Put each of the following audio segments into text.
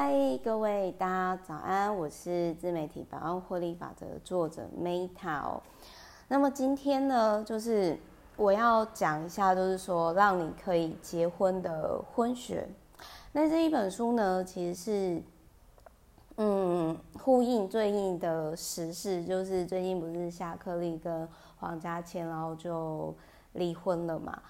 嗨，各位大家早安，我是自媒体百万获利法则的作者 Meta 哦。那么今天呢，就是我要讲一下，就是说让你可以结婚的婚学。那这一本书呢，其实是嗯呼应最近的时事，就是最近不是夏克立跟黄家千，然后就离婚了嘛。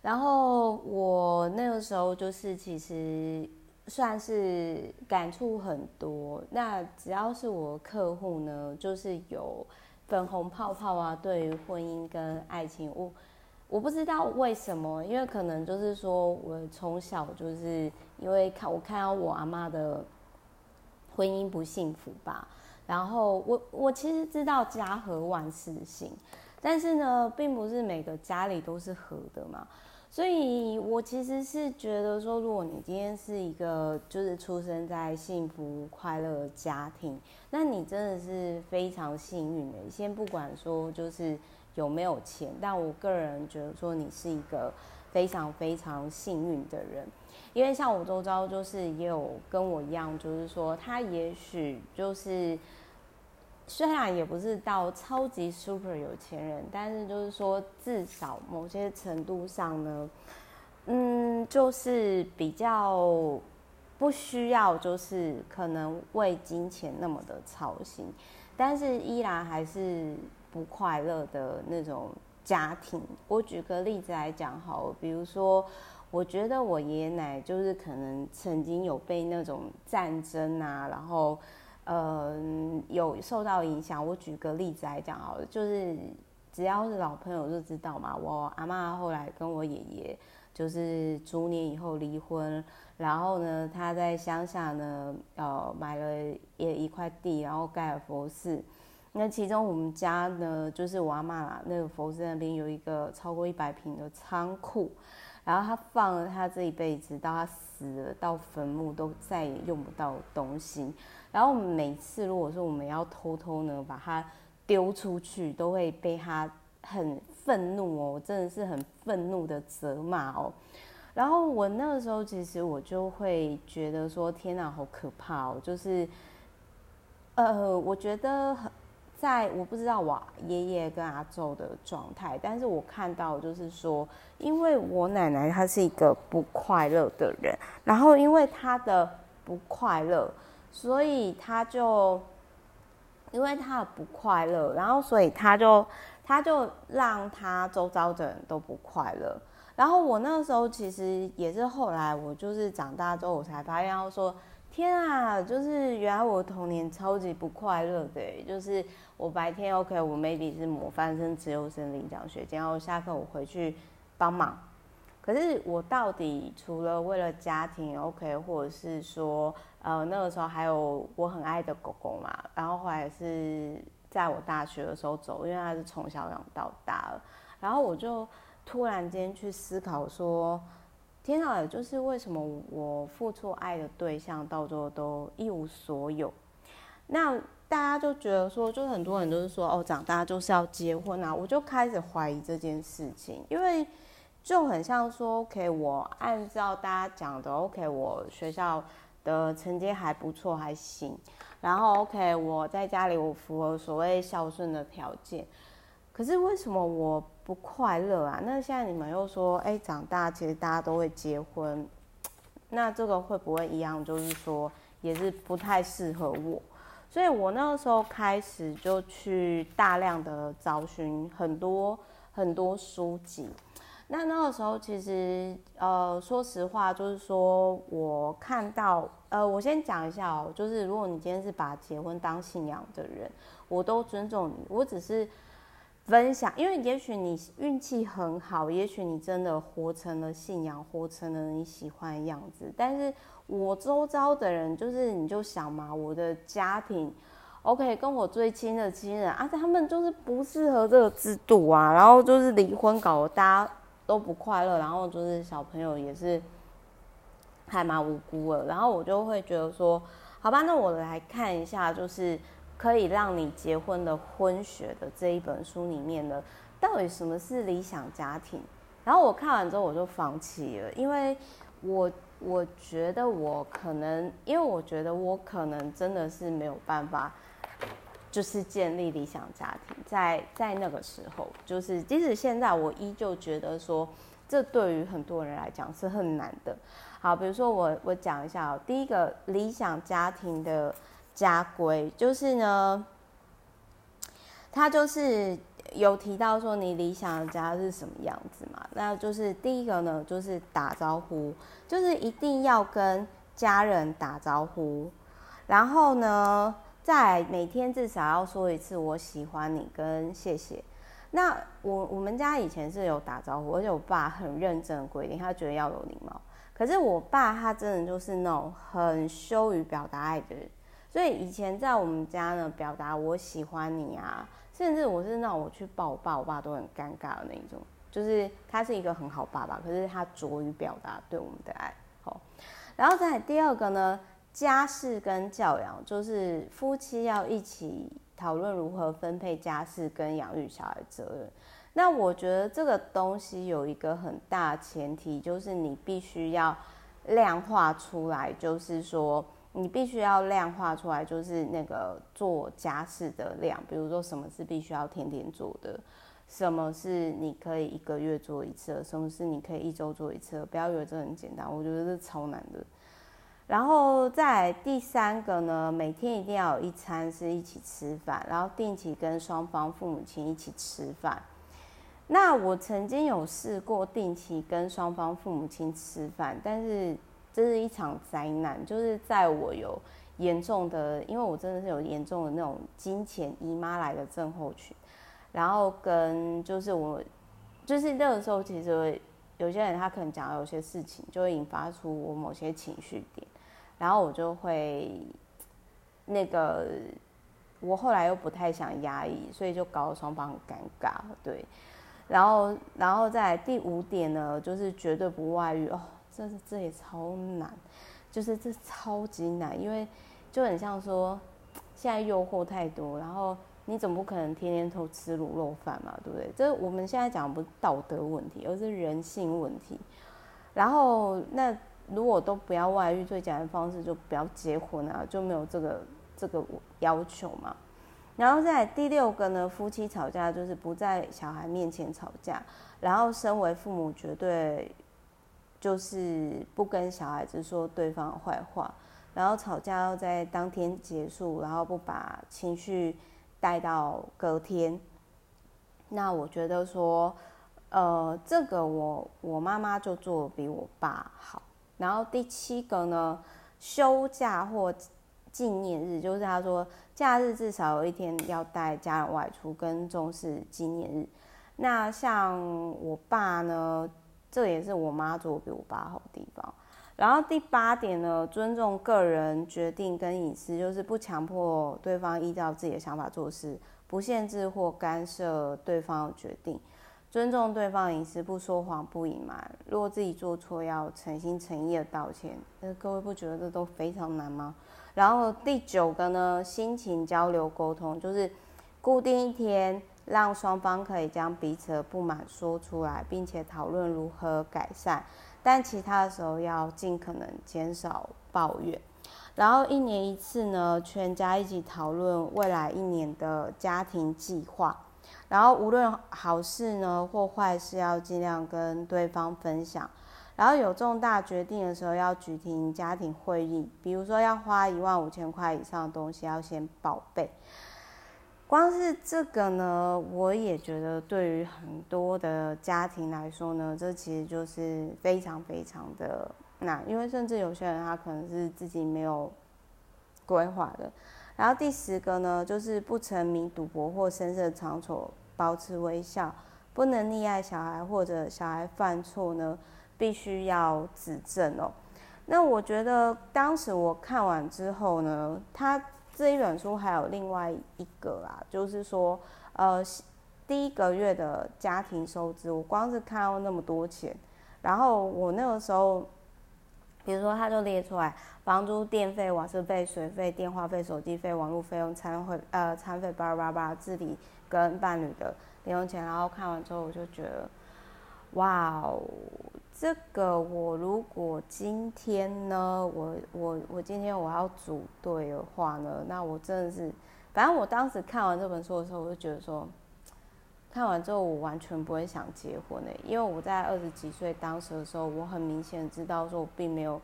然后我那个时候就是其实。算是感触很多。那只要是我客户呢，就是有粉红泡泡啊，对于婚姻跟爱情，我我不知道为什么，因为可能就是说我从小就是因为看我看到我阿妈的婚姻不幸福吧。然后我我其实知道家和万事兴，但是呢，并不是每个家里都是和的嘛。所以，我其实是觉得说，如果你今天是一个就是出生在幸福快乐家庭，那你真的是非常幸运的。先不管说就是有没有钱，但我个人觉得说你是一个非常非常幸运的人，因为像我周遭就是也有跟我一样，就是说他也许就是。虽然也不是到超级 super 有钱人，但是就是说，至少某些程度上呢，嗯，就是比较不需要，就是可能为金钱那么的操心，但是依然还是不快乐的那种家庭。我举个例子来讲好，比如说，我觉得我爷爷奶就是可能曾经有被那种战争啊，然后。呃，有受到影响。我举个例子来讲好了，就是只要是老朋友就知道嘛。我阿妈后来跟我爷爷就是逐年以后离婚，然后呢，他在乡下呢，呃，买了也一块地，然后盖了佛寺。那其中我们家呢，就是我阿妈啦，那个佛寺那边有一个超过一百平的仓库，然后他放了他这一辈子到他死了到坟墓都再也用不到东西。然后每次如果说我们要偷偷呢把它丢出去，都会被他很愤怒哦，真的是很愤怒的责骂哦。然后我那个时候其实我就会觉得说，天哪，好可怕哦！就是，呃，我觉得在我不知道我爷爷跟阿祖的状态，但是我看到就是说，因为我奶奶她是一个不快乐的人，然后因为她的不快乐。所以他就，因为他不快乐，然后所以他就，他就让他周遭的人都不快乐。然后我那时候其实也是后来我就是长大之后我才发现，要说天啊，就是原来我童年超级不快乐的，就是我白天 OK，我 maybe 是模范生、资优生、领奖学金，然后下课我回去帮忙。可是我到底除了为了家庭 OK，或者是说，呃，那个时候还有我很爱的狗狗嘛，然后后来是在我大学的时候走，因为他是从小养到大了，然后我就突然间去思考说，天哪，就是为什么我付出爱的对象到最后都一无所有？那大家就觉得说，就很多人都是说，哦，长大就是要结婚啊，我就开始怀疑这件事情，因为。就很像说，OK，我按照大家讲的，OK，我学校的成绩还不错，还行。然后，OK，我在家里我符合所谓孝顺的条件。可是为什么我不快乐啊？那现在你们又说，哎，长大其实大家都会结婚，那这个会不会一样？就是说，也是不太适合我。所以我那个时候开始就去大量的找寻很多很多书籍。那那个时候，其实呃，说实话，就是说我看到，呃，我先讲一下哦，就是如果你今天是把结婚当信仰的人，我都尊重你。我只是分享，因为也许你运气很好，也许你真的活成了信仰，活成了你喜欢的样子。但是我周遭的人，就是你就想嘛，我的家庭，OK，跟我最亲的亲人啊，他们就是不适合这个制度啊，然后就是离婚搞得大家。都不快乐，然后就是小朋友也是还蛮无辜的，然后我就会觉得说，好吧，那我来看一下，就是可以让你结婚的婚学的这一本书里面的，到底什么是理想家庭？然后我看完之后我就放弃了，因为我我觉得我可能，因为我觉得我可能真的是没有办法，就是建立理想家庭。在在那个时候，就是即使现在，我依旧觉得说，这对于很多人来讲是很难的。好，比如说我我讲一下哦，第一个理想家庭的家规，就是呢，他就是。有提到说你理想的家是什么样子嘛？那就是第一个呢，就是打招呼，就是一定要跟家人打招呼。然后呢，再每天至少要说一次“我喜欢你”跟“谢谢”。那我我们家以前是有打招呼，而且我爸很认真的规定，他觉得要有礼貌。可是我爸他真的就是那种很羞于表达爱的人，所以以前在我们家呢，表达“我喜欢你”啊。甚至我是那种我去抱我爸，我爸都很尴尬的那一种。就是他是一个很好爸爸，可是他拙于表达对我们的爱。好，然后再来第二个呢，家事跟教养，就是夫妻要一起讨论如何分配家事跟养育小孩责任。那我觉得这个东西有一个很大前提，就是你必须要量化出来，就是说。你必须要量化出来，就是那个做家事的量，比如说什么是必须要天天做的，什么是你可以一个月做一次的，什么是你可以一周做一次的。不要以为这很简单，我觉得这超难的。然后再第三个呢，每天一定要有一餐是一起吃饭，然后定期跟双方父母亲一起吃饭。那我曾经有试过定期跟双方父母亲吃饭，但是。这是一场灾难，就是在我有严重的，因为我真的是有严重的那种金钱姨妈来的症候群，然后跟就是我，就是那个时候，其实有些人他可能讲有些事情，就会引发出我某些情绪点，然后我就会那个，我后来又不太想压抑，所以就搞得双方很尴尬，对，然后然后再第五点呢，就是绝对不外遇哦。这这也超难，就是这超级难，因为就很像说，现在诱惑太多，然后你总不可能天天都吃卤肉饭嘛，对不对？这我们现在讲的不是道德问题，而是人性问题。然后那如果都不要外遇，最简单的方式就不要结婚啊，就没有这个这个要求嘛。然后再第六个呢，夫妻吵架就是不在小孩面前吵架，然后身为父母绝对。就是不跟小孩子说对方的坏话，然后吵架要在当天结束，然后不把情绪带到隔天。那我觉得说，呃，这个我我妈妈就做比我爸好。然后第七个呢，休假或纪念日，就是他说假日至少有一天要带家人外出，跟重视纪念日。那像我爸呢？这也是我妈做比我爸好的地方。然后第八点呢，尊重个人决定跟隐私，就是不强迫对方依照自己的想法做事，不限制或干涉对方的决定，尊重对方隐私，不说谎不隐瞒。如果自己做错，要诚心诚意的道歉。那各位不觉得这都非常难吗？然后第九个呢，心情交流沟通，就是固定一天。让双方可以将彼此的不满说出来，并且讨论如何改善，但其他的时候要尽可能减少抱怨。然后一年一次呢，全家一起讨论未来一年的家庭计划。然后无论好事呢或坏事，要尽量跟对方分享。然后有重大决定的时候，要举行家庭会议，比如说要花一万五千块以上的东西，要先报备。光是这个呢，我也觉得对于很多的家庭来说呢，这其实就是非常非常的难，因为甚至有些人他可能是自己没有规划的。然后第十个呢，就是不沉迷赌博或声色场所，保持微笑，不能溺爱小孩或者小孩犯错呢，必须要指正哦。那我觉得当时我看完之后呢，他。这一本书还有另外一个啦，就是说，呃，第一个月的家庭收支，我光是看到那么多钱，然后我那个时候，比如说他就列出来，房租、电费、瓦斯费、水费、电话费、手机费、网络费用、餐费、呃，餐费，巴拉巴拉，自理跟伴侣的零用钱，然后看完之后我就觉得，哇哦，这个我如果今天呢，我我我今天我要组队的话呢，那我真的是，反正我当时看完这本书的时候，我就觉得说，看完之后我完全不会想结婚诶，因为我在二十几岁当时的时候，我很明显知道说我并没有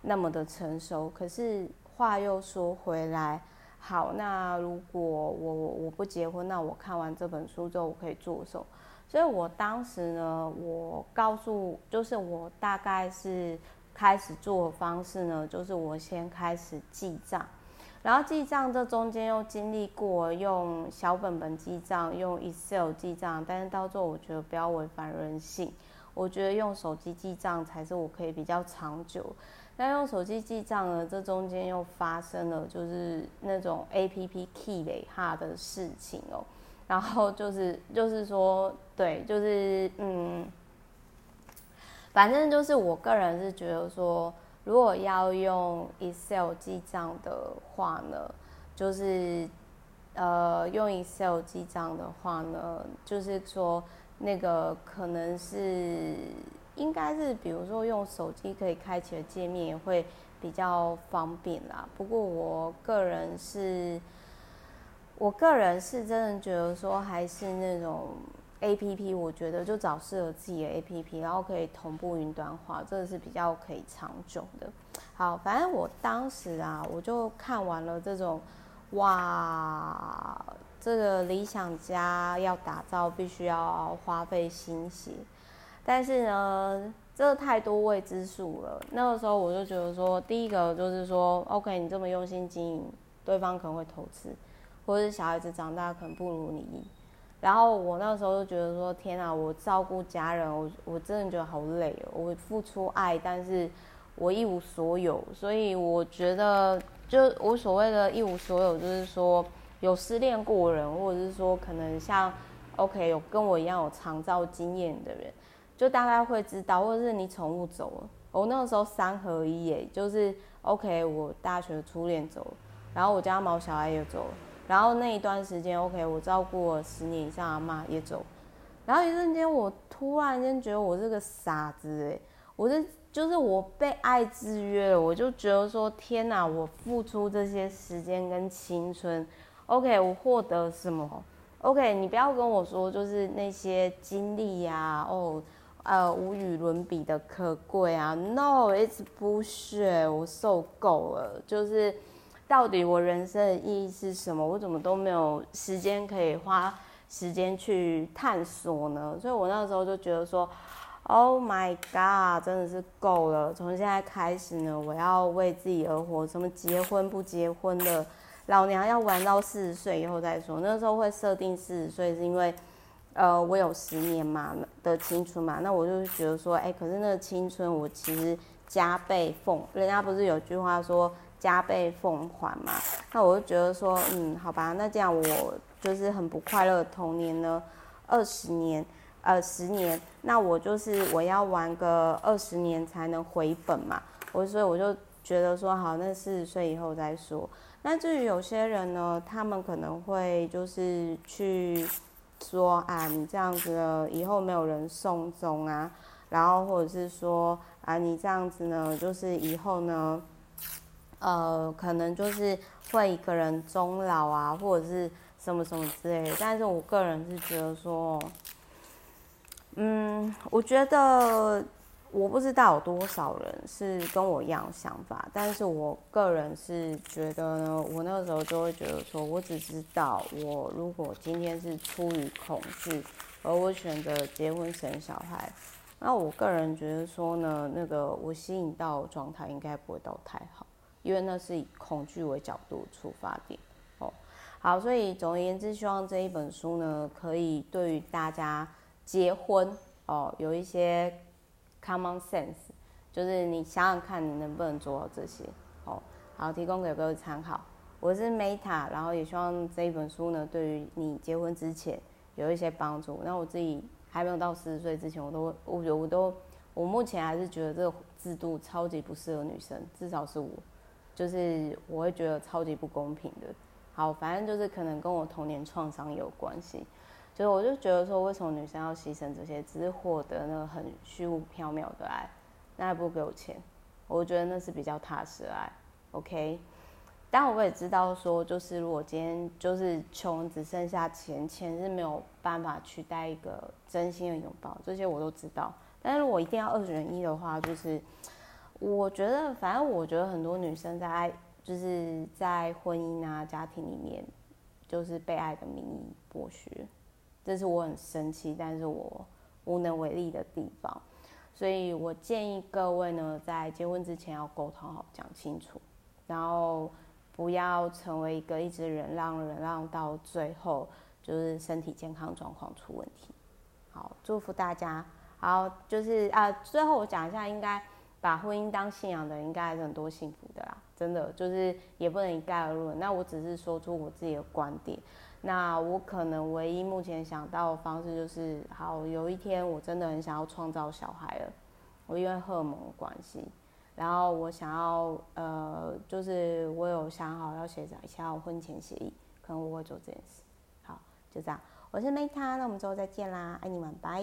那么的成熟。可是话又说回来，好，那如果我我不结婚，那我看完这本书之后，我可以做什么？所以我当时呢，我告诉，就是我大概是开始做的方式呢，就是我先开始记账，然后记账这中间又经历过用小本本记账，用 Excel 记账，但是到最后我觉得不要违反人性，我觉得用手机记账才是我可以比较长久。但用手机记账呢，这中间又发生了就是那种 APP key 累哈的事情哦。然后就是就是说，对，就是嗯，反正就是我个人是觉得说，如果要用 Excel 记账的话呢，就是呃，用 Excel 记账的话呢，就是说那个可能是应该是，比如说用手机可以开启的界面也会比较方便啦。不过我个人是。我个人是真的觉得说，还是那种 A P P，我觉得就找适合自己的 A P P，然后可以同步云端化，这个是比较可以长久的。好，反正我当时啊，我就看完了这种，哇，这个理想家要打造，必须要花费心血，但是呢，这太多未知数了。那个时候我就觉得说，第一个就是说，OK，你这么用心经营，对方可能会投资。或者是小孩子长大可能不如你，然后我那时候就觉得说天啊，我照顾家人，我我真的觉得好累哦。我付出爱，但是我一无所有，所以我觉得就我所谓的一无所有，就是说有失恋过人，或者是说可能像 OK 有跟我一样有长照经验的人，就大概会知道，或者是你宠物走了，我那个时候三合一耶，就是 OK 我大学的初恋走了，然后我家毛小孩也走了。然后那一段时间，OK，我照顾了十年以上阿嬷也走，然后一瞬间，我突然间觉得我是个傻子哎，我是就是我被爱制约了，我就觉得说天哪，我付出这些时间跟青春，OK，我获得什么？OK，你不要跟我说就是那些经历呀，哦，呃，无与伦比的可贵啊，No，it's bullshit，我受够了，就是。到底我人生的意义是什么？我怎么都没有时间可以花时间去探索呢？所以我那时候就觉得说，Oh my God，真的是够了！从现在开始呢，我要为自己而活。什么结婚不结婚的，老娘要玩到四十岁以后再说。那时候会设定四十岁，是因为，呃，我有十年嘛的青春嘛。那我就觉得说，哎、可是那个青春我其实加倍奉。人家不是有句话说？加倍奉还嘛，那我就觉得说，嗯，好吧，那这样我就是很不快乐的童年呢，二十年，呃，十年，那我就是我要玩个二十年才能回本嘛，我所以我就觉得说，好，那四十岁以后再说。那至于有些人呢，他们可能会就是去说啊，你这样子呢，以后没有人送终啊，然后或者是说啊，你这样子呢，就是以后呢。呃，可能就是会一个人终老啊，或者是什么什么之类的。但是我个人是觉得说，嗯，我觉得我不知道有多少人是跟我一样想法，但是我个人是觉得呢，我那个时候就会觉得说，我只知道我如果今天是出于恐惧，而我选择结婚生小孩，那我个人觉得说呢，那个我吸引到状态应该不会到太好。因为那是以恐惧为角度出发点，哦，好，所以总而言之，希望这一本书呢，可以对于大家结婚哦，有一些 common sense，就是你想想看，你能不能做到这些，哦，好，提供给各位参考。我是 Meta，然后也希望这一本书呢，对于你结婚之前有一些帮助。那我自己还没有到四十岁之前，我都，我觉我都，我目前还是觉得这个制度超级不适合女生，至少是我。就是我会觉得超级不公平的。好，反正就是可能跟我童年创伤有关系。所以我就觉得说，为什么女生要牺牲这些，只是获得那个很虚无缥缈的爱，那还不如给我钱，我觉得那是比较踏实的爱。OK，但我也知道说，就是如果今天就是穷只剩下钱，钱是没有办法取代一个真心的拥抱，这些我都知道。但是如果一定要二选一的话，就是我觉得，反正我觉得很多女生在爱，就是在婚姻啊、家庭里面，就是被爱的名义剥削，这是我很生气，但是我无能为力的地方。所以我建议各位呢，在结婚之前要沟通好，讲清楚。然后不要成为一个一直忍让、忍让到最后就是身体健康状况出问题。好，祝福大家。好，就是啊，最后我讲一下，应该把婚姻当信仰的人，应该还是很多幸福的啦。真的，就是也不能一概而论。那我只是说出我自己的观点。那我可能唯一目前想到的方式就是，好，有一天我真的很想要创造小孩了，我因为荷尔蒙的关系。然后我想要，呃，就是我有想好要写一下婚前协议，可能我会做这件事。好，就这样，我是 Meta，那我们之后再见啦，爱你们，拜。